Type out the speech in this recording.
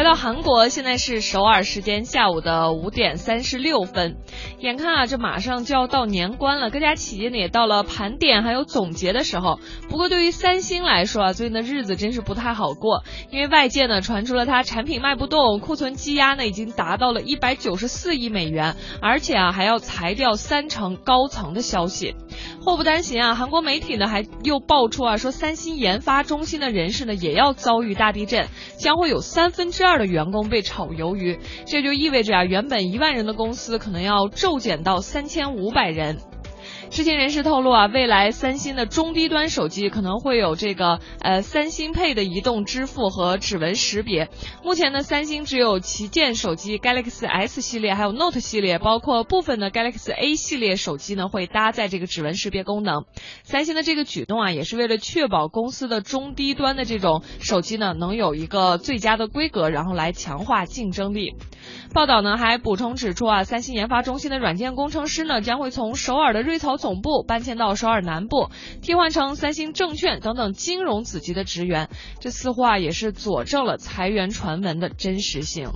来到韩国，现在是首尔时间下午的五点三十六分。眼看啊，这马上就要到年关了，各家企业呢也到了盘点还有总结的时候。不过对于三星来说啊，最近的日子真是不太好过，因为外界呢传出了它产品卖不动，库存积压呢已经达到了一百九十四亿美元，而且啊还要裁掉三成高层的消息。祸不单行啊，韩国媒体呢还又爆出啊说三星研发中心的人士呢也要遭遇大地震，将会有三分之二的员工被炒鱿鱼，这就意味着啊原本一万人的公司可能要骤减到三千五百人。知情人士透露啊，未来三星的中低端手机可能会有这个呃三星配的移动支付和指纹识别。目前呢，三星只有旗舰手机 Galaxy S 系列还有 Note 系列，包括部分的 Galaxy A 系列手机呢会搭载这个指纹识别功能。三星的这个举动啊，也是为了确保公司的中低端的这种手机呢能有一个最佳的规格，然后来强化竞争力。报道呢还补充指出啊，三星研发中心的软件工程师呢将会从首尔的瑞草总部搬迁到首尔南部，替换成三星证券等等金融子级的职员。这似乎啊也是佐证了裁员传闻的真实性。